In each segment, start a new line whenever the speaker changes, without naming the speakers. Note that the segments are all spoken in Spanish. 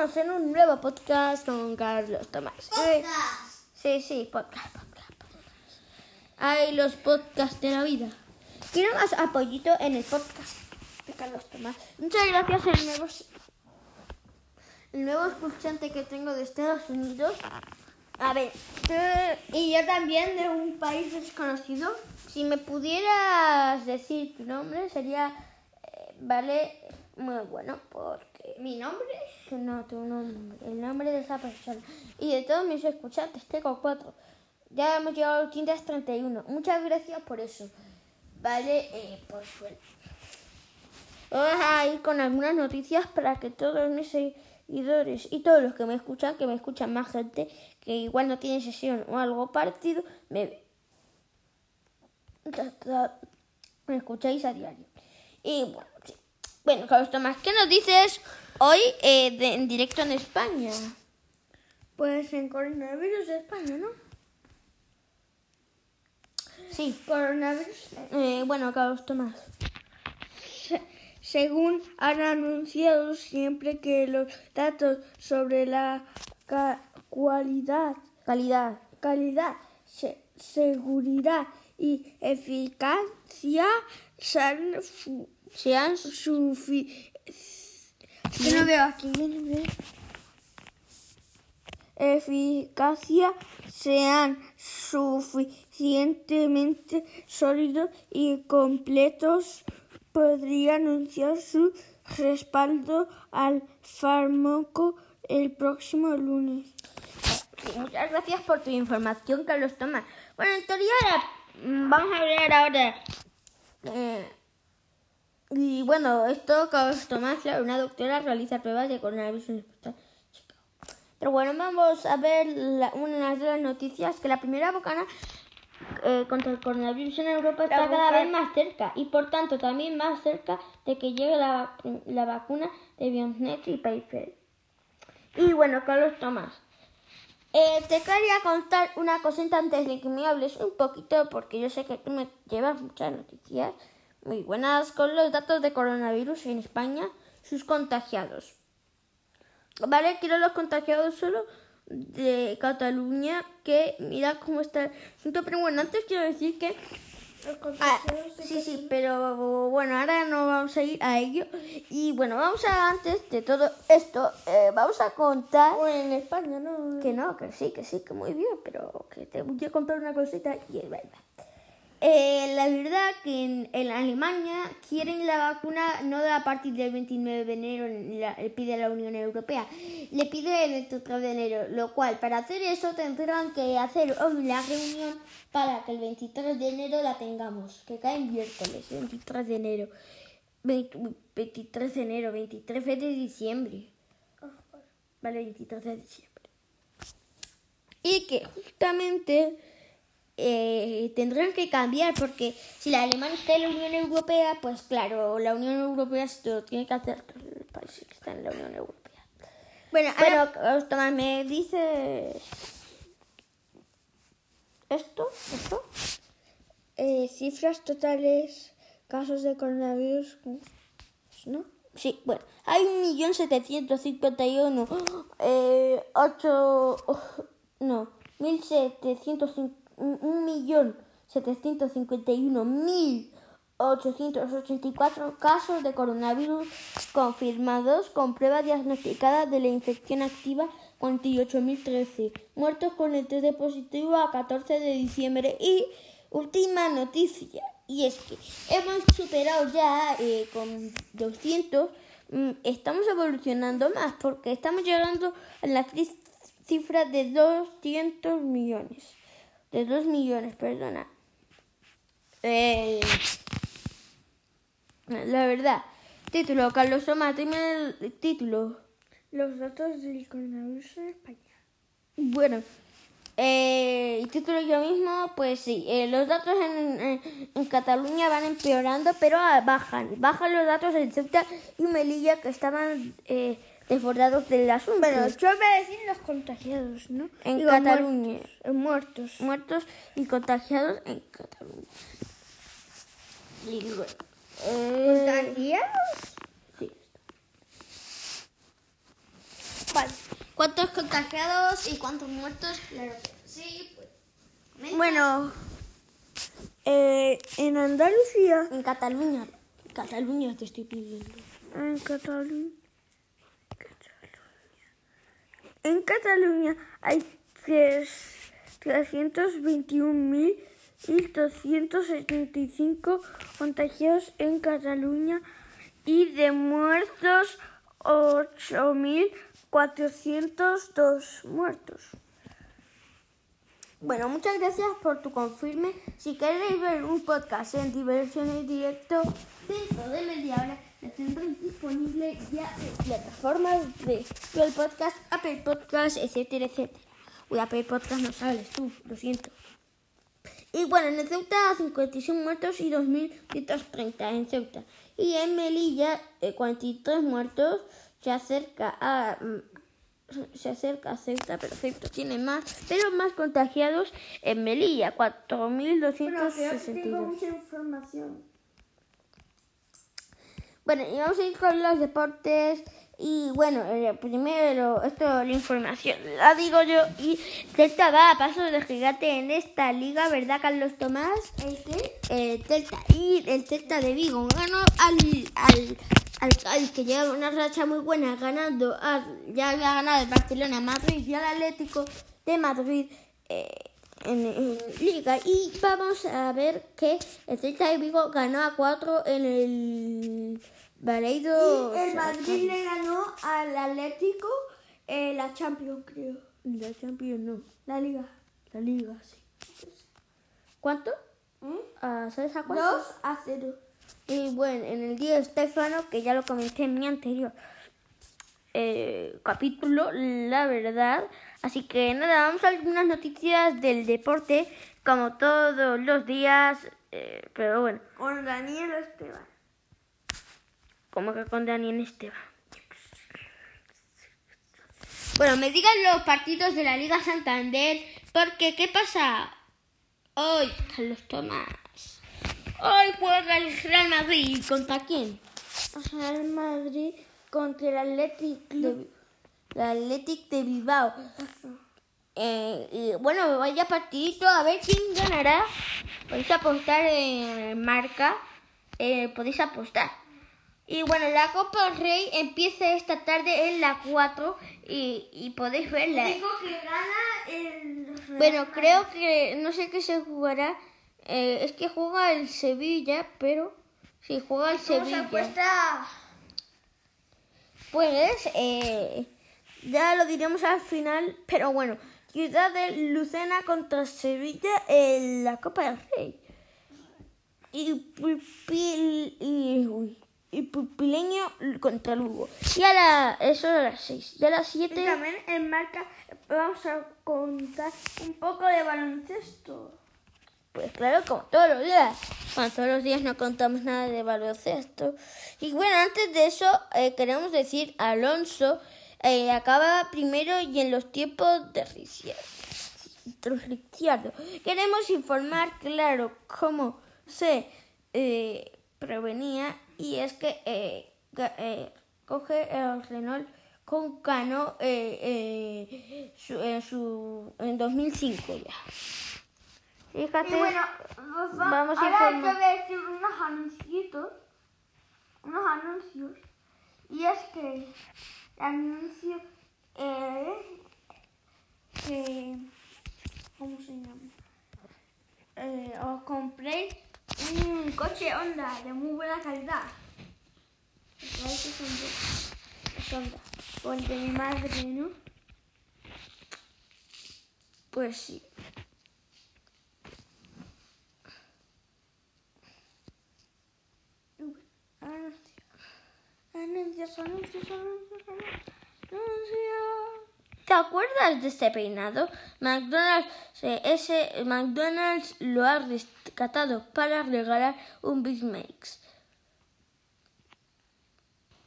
estamos en un nuevo podcast con Carlos Tomás. Eh, Sí, sí, podcast, podcast, podcast. Hay los podcasts de la vida. Quiero más apoyito en el podcast de Carlos Tomás. Muchas gracias el nuevo, el nuevo escuchante que tengo de Estados Unidos. A ver, y yo también de un país desconocido. Si me pudieras decir tu nombre sería, eh, vale, muy bueno, porque mi nombre, no, tu nombre, el nombre de esa persona. Y de todos mis escuchantes, tengo cuatro. Ya hemos llegado a los 531. Muchas gracias por eso. Vale, eh, por suerte. Vamos a ir con algunas noticias para que todos mis seguidores y todos los que me escuchan, que me escuchan más gente, que igual no tiene sesión o algo partido, me, me escucháis a diario. Y bueno, sí. Bueno, Carlos Tomás, ¿qué nos dices hoy eh, de- en directo en España?
Pues en coronavirus de España, ¿no?
Sí.
Coronavirus.
Eh, bueno, Carlos Tomás.
Se- según han anunciado siempre que los datos sobre la ca- cualidad,
Calidad.
calidad, se- seguridad y eficacia son fu-
Sean
sufi- que no veo aquí. Eficacia sean suficientemente sólidos y completos podría anunciar su respaldo al fármaco el próximo lunes.
Muchas gracias por tu información, Carlos Tomás. Bueno, en teoría mm, vamos a hablar ahora. eh, y bueno, esto, Carlos Tomás, claro, una doctora realiza pruebas de coronavirus en el hospital. Pero bueno, vamos a ver la- una de las noticias, que la primera vacuna eh, contra el coronavirus en Europa está cada
boca-
vez más cerca y por tanto también más cerca de que llegue la, la vacuna de BioNTech y Pfizer. Y bueno, Carlos Tomás, eh, te quería contar una cosita antes de que me hables un poquito, porque yo sé que tú me llevas muchas noticias muy buenas con los datos de coronavirus en España, sus contagiados. Vale, quiero los contagiados solo de Cataluña, que mira cómo está. Pero bueno, antes quiero decir que Ah, sí, sí, pero bueno, ahora no vamos a ir a ello. Y bueno, vamos a, antes de todo esto, eh, vamos a contar
O en España, ¿no?
que no, que sí, que sí, que muy bien, pero que te voy a contar una cosita y es verdad. Eh, la verdad que en, en Alemania quieren la vacuna no a partir del 29 de enero, le pide la Unión Europea, le pide el 23 de enero, lo cual para hacer eso tendrán que hacer hoy la reunión para que el 23 de enero la tengamos, que cae en miércoles, 23 de enero. 20 23 de enero, 23 de diciembre. Vale, 23 de diciembre. Y que justamente eh, tendrán que cambiar porque si la Alemania está en la Unión Europea, pues claro, la Unión Europea se lo tiene que hacer los países que están en la Unión Europea.
Bueno, ahora-
Tomás, ¿me dices esto? ¿Esto?
eh, cifras totales, casos de coronavirus, ¿no?
Sí, bueno, hay un millón setecientos cincuenta y uno, eh, ocho, no, mil setecientos, cin- un millón mil ochocientos ochenta y cuatro casos de coronavirus confirmados con prueba diagnosticada de la infección activa 48.013 muertos con el test de positivo a 14 de diciembre. Y última noticia y es que hemos superado ya eh, con 200 mm, estamos evolucionando más porque estamos llegando a la ci- cifra de 200 millones de 2 millones perdona Eh, la verdad título Carlos Tomás dime el título
Los datos del coronavirus en España.
Bueno, eh, título yo mismo, pues sí, eh, los datos en, en- en Cataluña van empeorando, pero ah, bajan. Bajan los datos en Ceuta y Melilla que estaban eh, desbordados del asunto.
Bueno, yo voy a decir los contagiados, ¿no?
en
Digo,
Cataluña,
muertos, muertos.
muertos y contagiados en Cataluña. Eh,
¿Contagiados?
sí.
Vale.
¿Cuántos contagiados y cuántos muertos? Claro que sí. Pues.
Bueno, eh, en Andalucía,
En Cataluña. Cataluña te estoy pidiendo.
en Cataluña, en Cataluña hay tres- 321.275 contagiados en Cataluña y de muertos 8.402 muertos.
Bueno, muchas gracias por tu confirme. Si queréis ver un podcast en diversión en directo dentro de media hora, tendréis disponible ya en plataformas de Google Podcast, Apple Podcast, etcétera, etcétera. Uy, Apple Podcast no sales tú, lo siento. Y bueno, en Ceuta 56 muertos y 2.130 en Ceuta. Y en Melilla eh, 43 muertos. Se acerca a mm, se acerca a Ceuta, pero Ceuta tiene más, pero más contagiados en Melilla, 4.262.
mucha información.
Bueno, y vamos a ir con los deportes. Y bueno, eh, primero, esto, la información, la digo yo. Y Celta va a paso de gigante en esta liga, ¿verdad, Carlos Tomás?
¿El qué?
El Celta. Y el Celta de Vigo ganó al, al, al que lleva una racha muy buena, ganando. al- ya había ganado el Barcelona, Madrid y al Atlético de Madrid. eh, en, en Liga y vamos a ver que el Celta de Vigo ganó a 4 en el Baleido
Y el Madrid le ganó al Atlético eh, la Champions, creo.
la Champions no
La Liga.
la Liga sí ¿cuánto?
¿Eh?
Ah, ¿sabes a cuánto?
2 a 0.
Y bueno, en el día de Estefano, que ya lo comenté en mi anterior eh, capítulo, la verdad. Así que nada, vamos a algunas noticias del deporte, como todos los días. eh, pero bueno,
Con Daniel Esteban.
como que con Daniel Esteban. Bueno, me digan los partidos de la Liga Santander, porque ¿qué pasa? Hoy, Carlos Tomás. Hoy juega el Real Madrid. ¿Contra quién?
Real Madrid contra el Athletic Club.
El Athletic de Bilbao. Eh, y bueno, vaya partidito, a ver quién ganará. Podéis apostar en marca. Eh, podéis apostar. Y bueno, la Copa del Rey empieza esta tarde en la 4 y, y podéis verla.
Digo que gana el Real
Bueno, creo que no sé qué se jugará. Eh, es que juega el Sevilla, pero si juega el
¿Cómo se
Sevilla.
apuesta?
Pues eh, ya lo diremos al final, pero bueno, Ciudad de Lucena contra Sevilla en la Copa del Rey. Y, Pulpil, y, uy, y Pulpileño contra Lugo. Y a la, eso a las 6. Y a las
Y
7
también en marca vamos a contar un poco de baloncesto.
Pues claro, como todos los días. Bueno, todos los días no contamos nada de baloncesto. Y bueno, antes de eso, eh, queremos decir, Alonso eh, acaba primero y en los tiempos de Ricciardo. Queremos informar, claro, cómo se eh, prevenía y es que eh, eh, coge el Renault con Cano su- en, su, en 2005 ya. Fíjate.
Y bueno, pues va-
Vamos a
ahora te voy a decir unos anuncios. Unos anuncios. Y es que el anuncio eh, que. ¿Cómo se llama? Eh, os compré un coche Honda de muy buena calidad. ¿Sabéis qué son de- es Honda? O el de mi madre, ¿no?
Pues sí.
Anuncios, anuncios, anuncios.
¿Te acuerdas de este peinado? McDonald's, eh, ese McDonald's lo ha rescatado para regalar un Big Macs.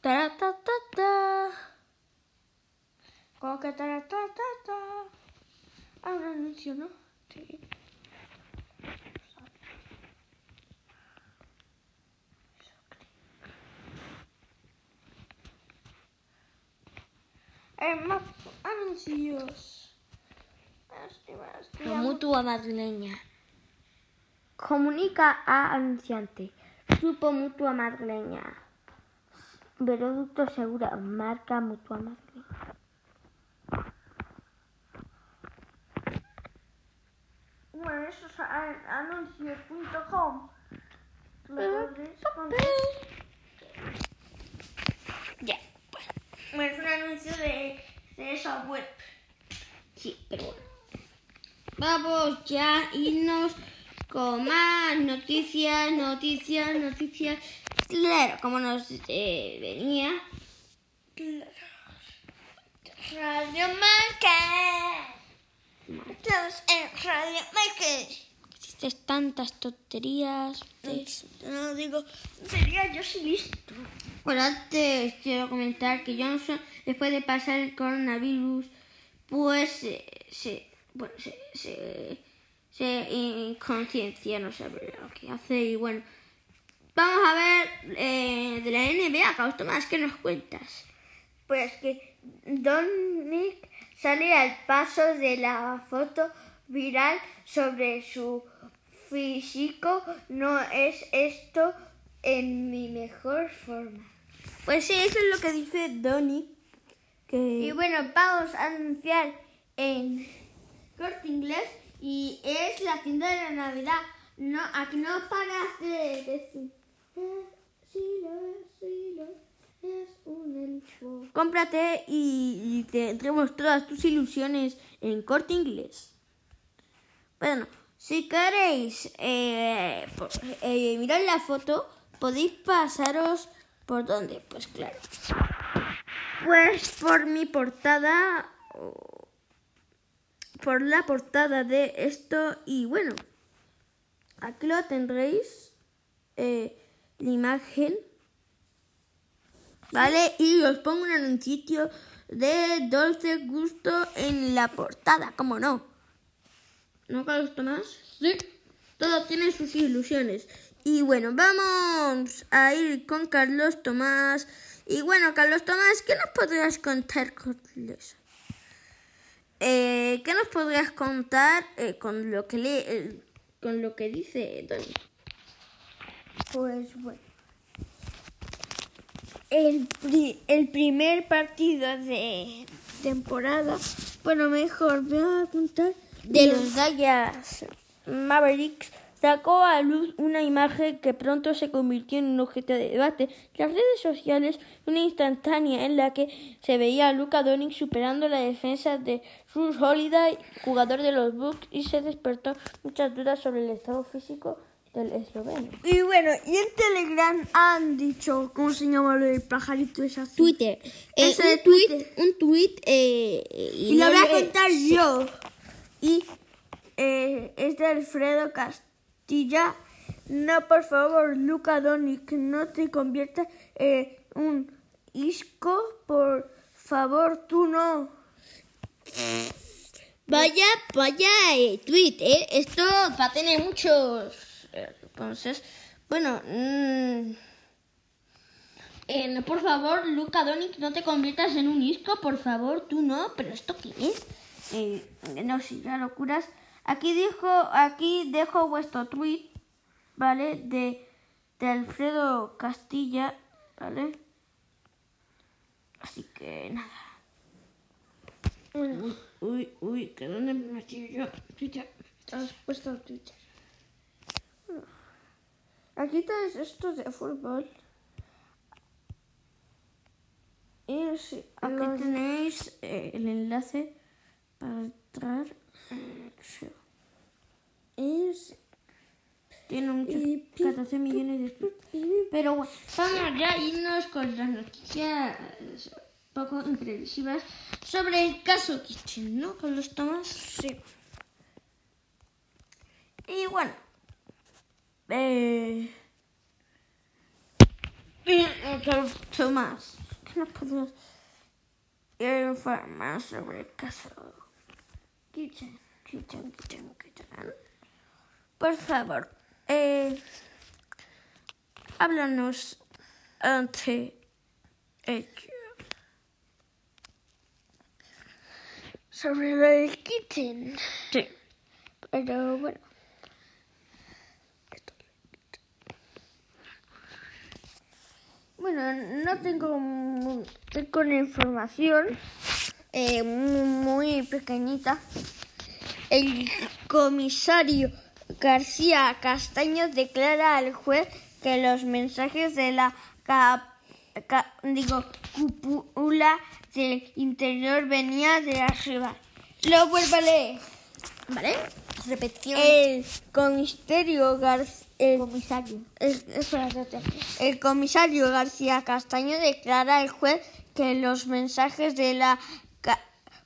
Taratatata.
Como que ta, ta, ta, ta. Ah, un anuncio, ¿no? Sí. Más anuncios.
La mutua madrileña. Comunica a anunciante. Grupo Mutua Madrileña. Veroducto Segura. Marca Mutua Madrileña.
Bueno, eso es anuncios.com. Lo podéis poner.
Ya, pues.
Bueno, es un anuncio de, de esa web.
Sí, pero bueno. Vamos ya a irnos con más noticias, noticias, noticias. Claro, como nos eh, venía.
Radio Marca. Estamos en Radio Marca.
Existen tantas tonterías. de-
No digo, sería yo sí listo.
Bueno, antes quiero comentar que Johnson, después de pasar el coronavirus, pues eh, se, bueno, se, se, se inconsciencia, no sabe lo que hace. Y bueno, vamos a ver eh, de la NBA, Carlos Tomás, ¿qué nos cuentas?
Pues que Don Nick sale al paso de la foto viral sobre su físico. No es esto en mi mejor forma.
Pues sí, eso es lo que dice Donny. Que...
Y bueno, vamos a anunciar en Corte Inglés y es la tienda de la Navidad. No, aquí no paras de decir. "Eh.
Cómprate y, y tendremos todas tus ilusiones en corte inglés. Bueno, si queréis eh, por- eh, mirar la foto, podéis pasaros por dónde, pues claro. Pues por mi portada, por la portada de esto y bueno, aquí lo tendréis, eh, la imagen. ¿Vale? Y os pongo un anuncio de Dulce Gusto en la portada, ¿cómo no? ¿No, Carlos Tomás? Sí. Todo tiene sus ilusiones. Y bueno, vamos a ir con Carlos Tomás. Y bueno, Carlos Tomás, ¿qué nos podrías contar con eso? Eh, ¿Qué nos podrías contar eh, con lo que lee, eh, con lo que dice Tony?
Pues bueno. El, pri- el primer partido de temporada, bueno, mejor voy a contar
de los Dallas Mavericks sacó a luz una imagen que pronto se convirtió en un objeto de debate. Las redes sociales, una instantánea en la que se veía a Luka Doncic superando la defensa de Ruth Holiday, jugador de los Bucks, y se despertó muchas dudas sobre el estado físico del esloveno.
Y bueno, y en Telegram han dicho, ¿cómo se llama lo del pajarito azul?
Twitter. Eh,
de
tweet,
Twitter.
un tweet eh,
Y lo voy a contar yo. Y eh, es de Castilla. No, por favor, Luca Donic, no te conviertas en un isco. Por favor, tú no.
Vaya, vaya eh, tweet, ¿eh? Esto va a tener muchos. eh, Entonces, bueno. mm, eh, no, por favor, Luca Donic, no te conviertas en un isco, por favor, tú no. ¿Pero esto qué es? No, sí, ya locuras. Aquí dijo, aquí dejo vuestro tweet, ¿vale? De, de Alfredo Castilla, ¿vale? Así que nada. Uy, uy, uy, que dónde me metí yo. Twitter.
Has puesto Twitter. Aquí tenéis estos de fútbol. Y sí,
Aquí
los-
tenéis eh, el enlace para entrar. Eh, sí. Tiene muchos,
Y pi-
14 millones de tweets. Pero bueno, vamos ya a irnos con las noticias poco imprevisivas sobre el caso Kitchen, ¿no? Con los Tomás.
Sí.
Y bueno, eh, eh, Tomás, ¿qué nos podrías informar sobre el caso Kitchen? Por favor, eh, háblanos ante ello.
sobre lo del kitchen.
Sí. Pero bueno.
Bueno, no tengo, tengo información eh, muy, muy pequeñita. El comisario García Castaños declara al juez que los mensajes de la cap- ca- digo, cúpula del interior venían de arriba. Lo vuelvo a leer.
¿Vale? Repetición.
El comisario García...
comisario.
El, espérate. El comisario García Castaño declara al juez que los mensajes de la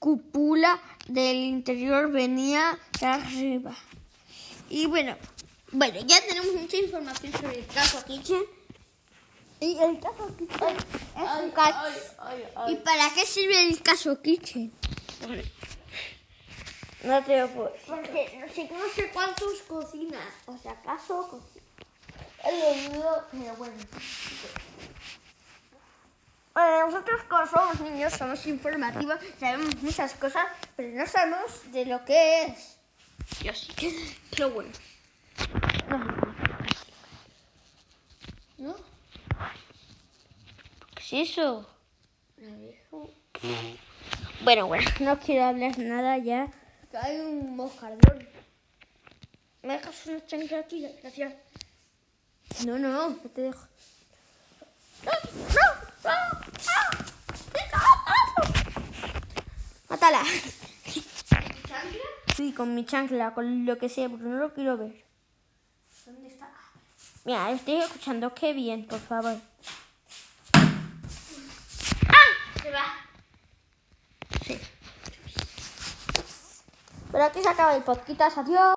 cúpula del interior venían de arriba. Y bueno,
Bueno, ya tenemos mucha información sobre el caso Kitchen.
y el caso Kitchen es un caso.
¿Y para qué sirve el caso Kitchen?
No te lo puedo decir.
Porque no sé, no sé cuántos cocinan. O sea, caso cocina.
He leído,
Pero bueno.
Bueno, nosotros como somos niños
Somos informativos, sabemos muchas cosas, pero no sabemos de lo que es. Yo sí. Pero bueno. ¿No?
¿Qué es eso?
Bueno, bueno.
No quiero hablar nada ya.
Hay un moscardón.
¿Me dejas una chancla aquí? Gracias.
No, no, no te dejo.
Mátala.
¿Chancla?
Sí, con mi chancla, con lo que sea, porque no lo quiero ver.
¿Dónde está?
Mira, estoy escuchando. Qué bien, por favor.
Se va.
Pero aquí se acaba el podcast. Adiós.